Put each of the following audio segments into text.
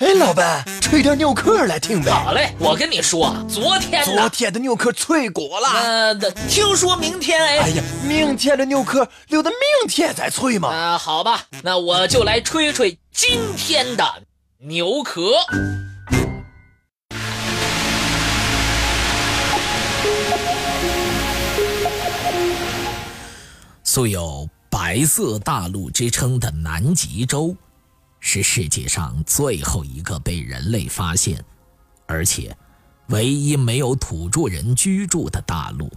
哎，老板，吹点牛壳来听呗。好嘞，我跟你说，昨天昨天的牛壳脆骨了。呃，听说明天哎。哎呀，明天的牛壳留到明天再吹嘛。啊，好吧，那我就来吹吹今天的牛壳。素有“白色大陆”之称的南极洲，是世界上最后一个被人类发现，而且唯一没有土著人居住的大陆。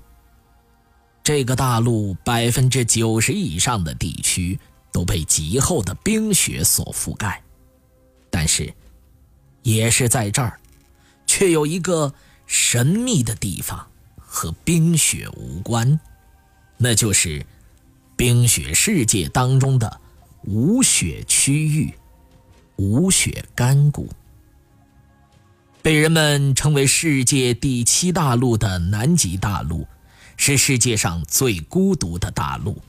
这个大陆百分之九十以上的地区都被极厚的冰雪所覆盖，但是，也是在这儿，却有一个神秘的地方和冰雪无关，那就是。冰雪世界当中的无雪区域——无雪干谷，被人们称为世界第七大陆的南极大陆，是世界上最孤独的大陆。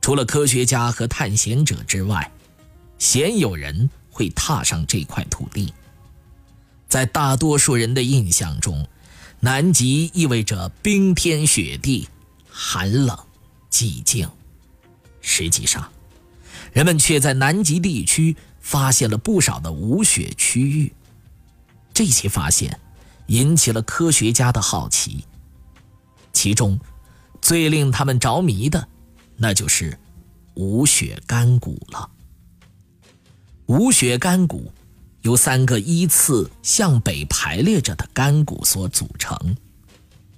除了科学家和探险者之外，鲜有人会踏上这块土地。在大多数人的印象中，南极意味着冰天雪地、寒冷。寂静。实际上，人们却在南极地区发现了不少的无雪区域。这些发现引起了科学家的好奇。其中，最令他们着迷的，那就是无雪干谷了。无雪干谷由三个依次向北排列着的干谷所组成：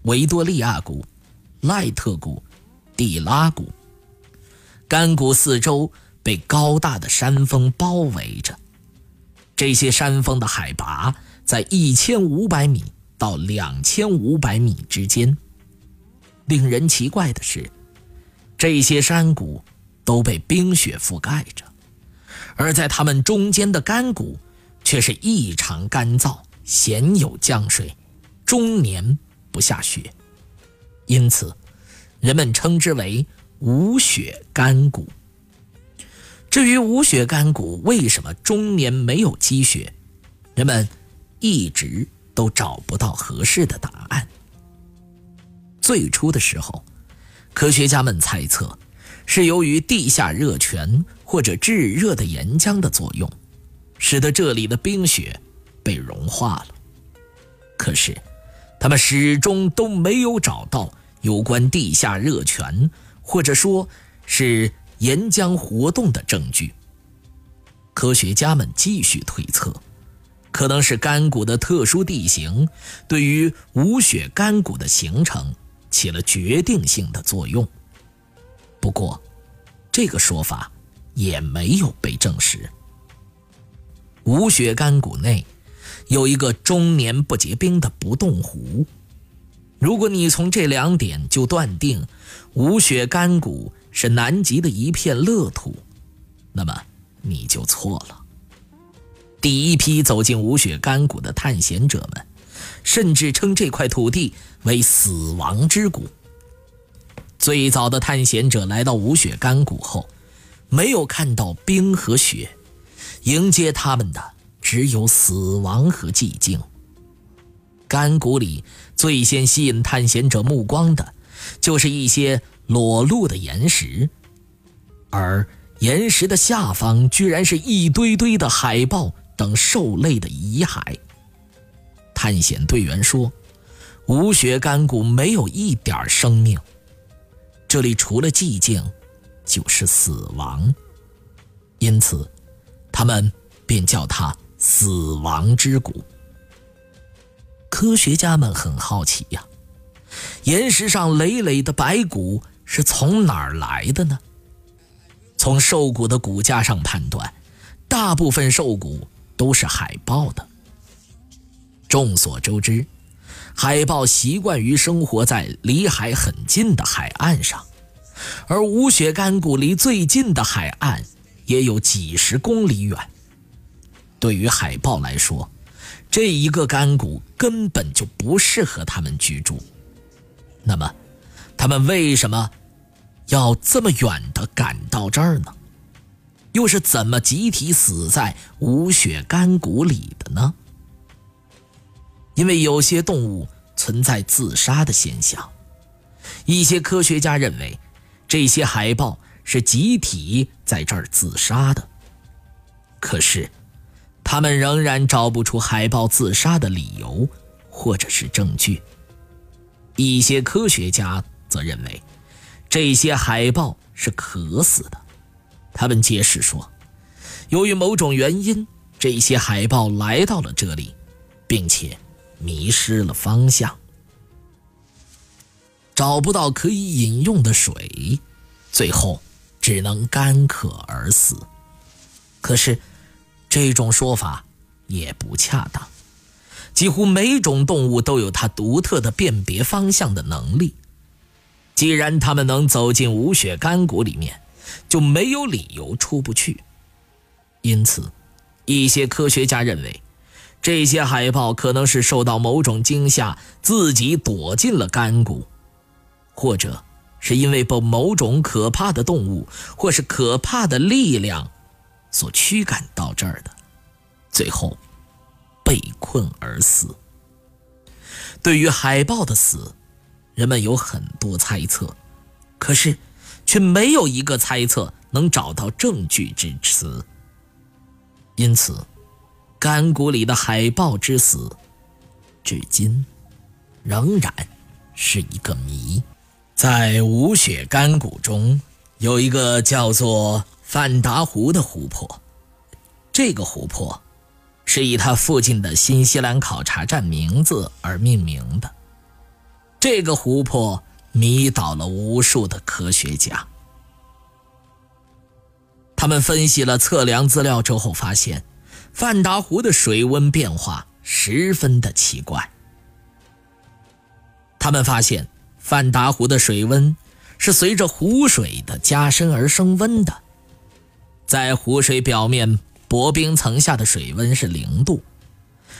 维多利亚谷、赖特谷。蒂拉谷，干谷四周被高大的山峰包围着，这些山峰的海拔在一千五百米到两千五百米之间。令人奇怪的是，这些山谷都被冰雪覆盖着，而在它们中间的干谷却是异常干燥，鲜有降水，终年不下雪，因此。人们称之为无雪干谷。至于无雪干谷为什么终年没有积雪，人们一直都找不到合适的答案。最初的时候，科学家们猜测是由于地下热泉或者炙热的岩浆的作用，使得这里的冰雪被融化了。可是，他们始终都没有找到。有关地下热泉，或者说是岩浆活动的证据。科学家们继续推测，可能是干谷的特殊地形对于无雪干谷的形成起了决定性的作用。不过，这个说法也没有被证实。无雪干谷内有一个终年不结冰的不动湖。如果你从这两点就断定无雪干谷是南极的一片乐土，那么你就错了。第一批走进无雪干谷的探险者们，甚至称这块土地为“死亡之谷”。最早的探险者来到无雪干谷后，没有看到冰和雪，迎接他们的只有死亡和寂静。干谷里最先吸引探险者目光的，就是一些裸露的岩石，而岩石的下方居然是一堆堆的海豹等兽类的遗骸。探险队员说：“无血干骨没有一点生命，这里除了寂静，就是死亡，因此，他们便叫它‘死亡之谷’。”科学家们很好奇呀，岩石上累累的白骨是从哪儿来的呢？从兽骨的骨架上判断，大部分兽骨都是海豹的。众所周知，海豹习惯于生活在离海很近的海岸上，而无雪干谷离最近的海岸也有几十公里远。对于海豹来说，这一个干谷根本就不适合他们居住，那么，他们为什么要这么远的赶到这儿呢？又是怎么集体死在无血干谷里的呢？因为有些动物存在自杀的现象，一些科学家认为这些海豹是集体在这儿自杀的。可是，他们仍然找不出海豹自杀的理由或者是证据。一些科学家则认为，这些海豹是渴死的。他们解释说，由于某种原因，这些海豹来到了这里，并且迷失了方向，找不到可以饮用的水，最后只能干渴而死。可是，这种说法也不恰当。几乎每种动物都有它独特的辨别方向的能力。既然他们能走进无血干谷里面，就没有理由出不去。因此，一些科学家认为，这些海豹可能是受到某种惊吓，自己躲进了干谷，或者是因为被某种可怕的动物或是可怕的力量所驱赶到这儿的，最后被困而死。对于海豹的死，人们有很多猜测，可是。却没有一个猜测能找到证据支持，因此，干谷里的海豹之死，至今仍然是一个谜。在无雪干谷中，有一个叫做范达湖的湖泊，这个湖泊是以它附近的新西兰考察站名字而命名的。这个湖泊。迷倒了无数的科学家。他们分析了测量资料之后，发现范达湖的水温变化十分的奇怪。他们发现范达湖的水温是随着湖水的加深而升温的。在湖水表面薄冰层下的水温是零度，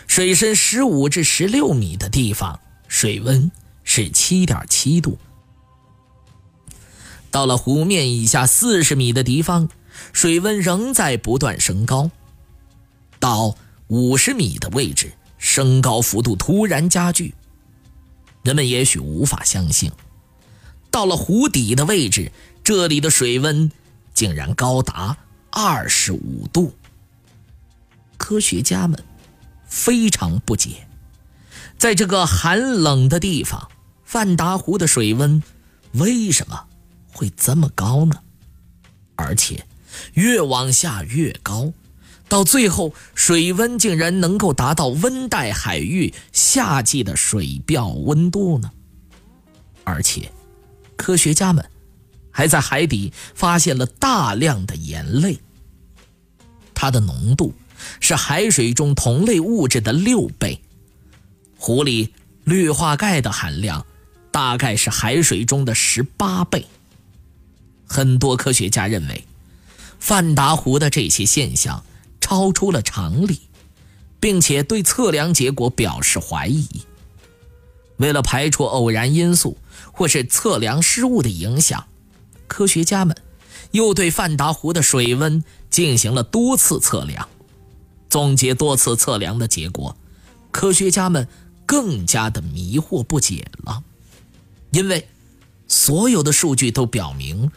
水深十五至十六米的地方，水温。是七点七度。到了湖面以下四十米的地方，水温仍在不断升高。到五十米的位置，升高幅度突然加剧。人们也许无法相信，到了湖底的位置，这里的水温竟然高达二十五度。科学家们非常不解，在这个寒冷的地方。范达湖的水温为什么会这么高呢？而且越往下越高，到最后水温竟然能够达到温带海域夏季的水表温度呢？而且，科学家们还在海底发现了大量的盐类，它的浓度是海水中同类物质的六倍，湖里氯化钙的含量。大概是海水中的十八倍。很多科学家认为，范达湖的这些现象超出了常理，并且对测量结果表示怀疑。为了排除偶然因素或是测量失误的影响，科学家们又对范达湖的水温进行了多次测量。总结多次测量的结果，科学家们更加的迷惑不解了。因为所有的数据都表明，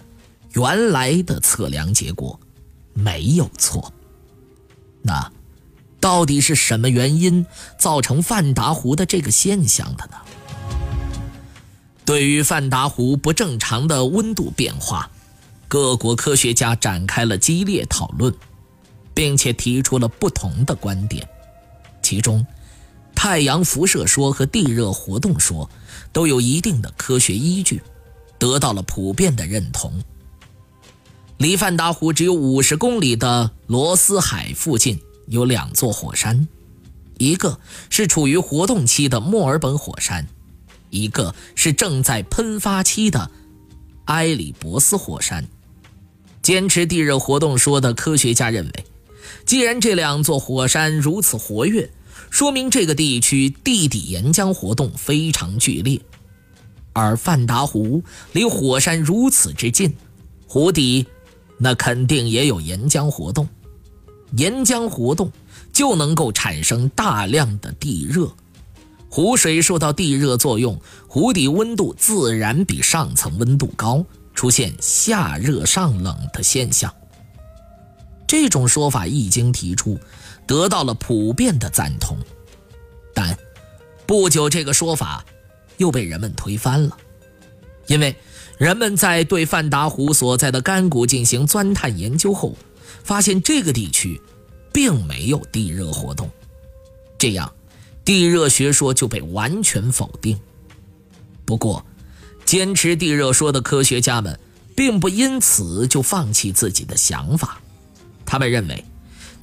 原来的测量结果没有错。那到底是什么原因造成范达湖的这个现象的呢？对于范达湖不正常的温度变化，各国科学家展开了激烈讨论，并且提出了不同的观点，其中。太阳辐射说和地热活动说都有一定的科学依据，得到了普遍的认同。离范达湖只有五十公里的罗斯海附近有两座火山，一个是处于活动期的墨尔本火山，一个是正在喷发期的埃里伯斯火山。坚持地热活动说的科学家认为，既然这两座火山如此活跃，说明这个地区地底岩浆活动非常剧烈，而范达湖离火山如此之近，湖底那肯定也有岩浆活动。岩浆活动就能够产生大量的地热，湖水受到地热作用，湖底温度自然比上层温度高，出现下热上冷的现象。这种说法一经提出，得到了普遍的赞同。但不久，这个说法又被人们推翻了，因为人们在对范达湖所在的干谷进行钻探研究后，发现这个地区并没有地热活动，这样地热学说就被完全否定。不过，坚持地热说的科学家们并不因此就放弃自己的想法，他们认为，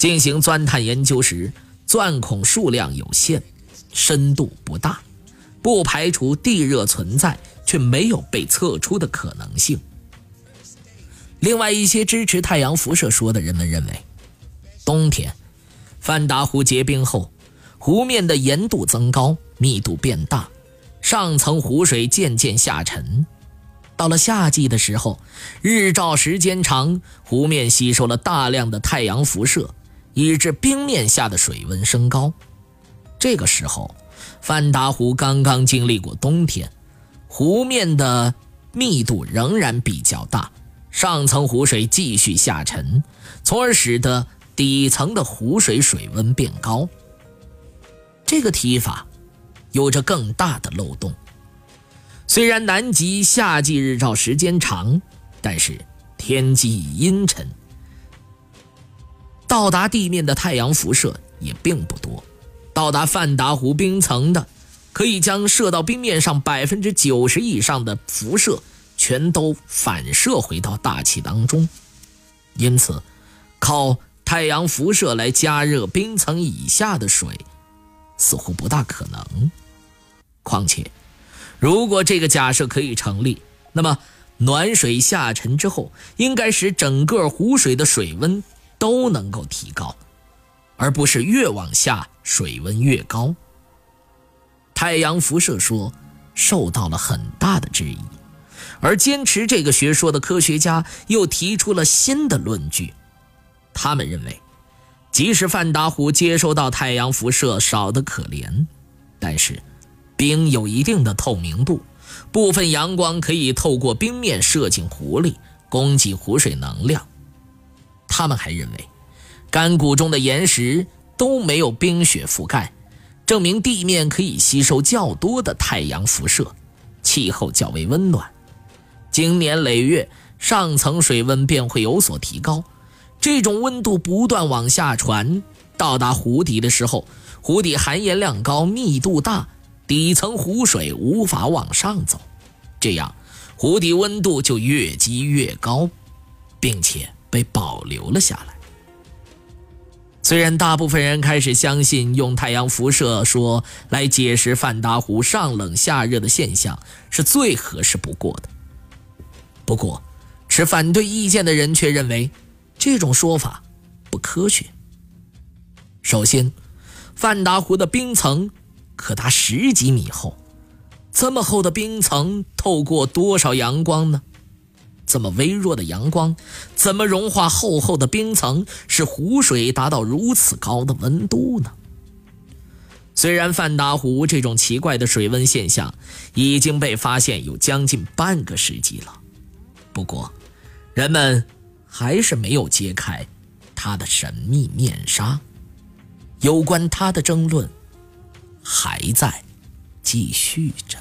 进行钻探研究时，钻孔数量有限。深度不大，不排除地热存在却没有被测出的可能性。另外一些支持太阳辐射说的人们认为，冬天范达湖结冰后，湖面的盐度增高，密度变大，上层湖水渐渐下沉。到了夏季的时候，日照时间长，湖面吸收了大量的太阳辐射，以致冰面下的水温升高。这个时候，范达湖刚刚经历过冬天，湖面的密度仍然比较大，上层湖水继续下沉，从而使得底层的湖水水温变高。这个提法有着更大的漏洞。虽然南极夏季日照时间长，但是天气阴沉，到达地面的太阳辐射也并不多。到达范达湖冰层的，可以将射到冰面上百分之九十以上的辐射全都反射回到大气当中，因此，靠太阳辐射来加热冰层以下的水，似乎不大可能。况且，如果这个假设可以成立，那么暖水下沉之后，应该使整个湖水的水温都能够提高。而不是越往下水温越高。太阳辐射说受到了很大的质疑，而坚持这个学说的科学家又提出了新的论据。他们认为，即使范达湖接收到太阳辐射少得可怜，但是冰有一定的透明度，部分阳光可以透过冰面射进湖里，供给湖水能量。他们还认为。干谷中的岩石都没有冰雪覆盖，证明地面可以吸收较多的太阳辐射，气候较为温暖。经年累月，上层水温便会有所提高。这种温度不断往下传，到达湖底的时候，湖底含盐量高、密度大，底层湖水无法往上走，这样湖底温度就越积越高，并且被保留了下来。虽然大部分人开始相信用太阳辐射说来解释范达湖上冷下热的现象是最合适不过的，不过持反对意见的人却认为这种说法不科学。首先，范达湖的冰层可达十几米厚，这么厚的冰层透过多少阳光呢？这么微弱的阳光，怎么融化厚厚的冰层，使湖水达到如此高的温度呢？虽然范达湖这种奇怪的水温现象已经被发现有将近半个世纪了，不过，人们还是没有揭开它的神秘面纱。有关它的争论还在继续着。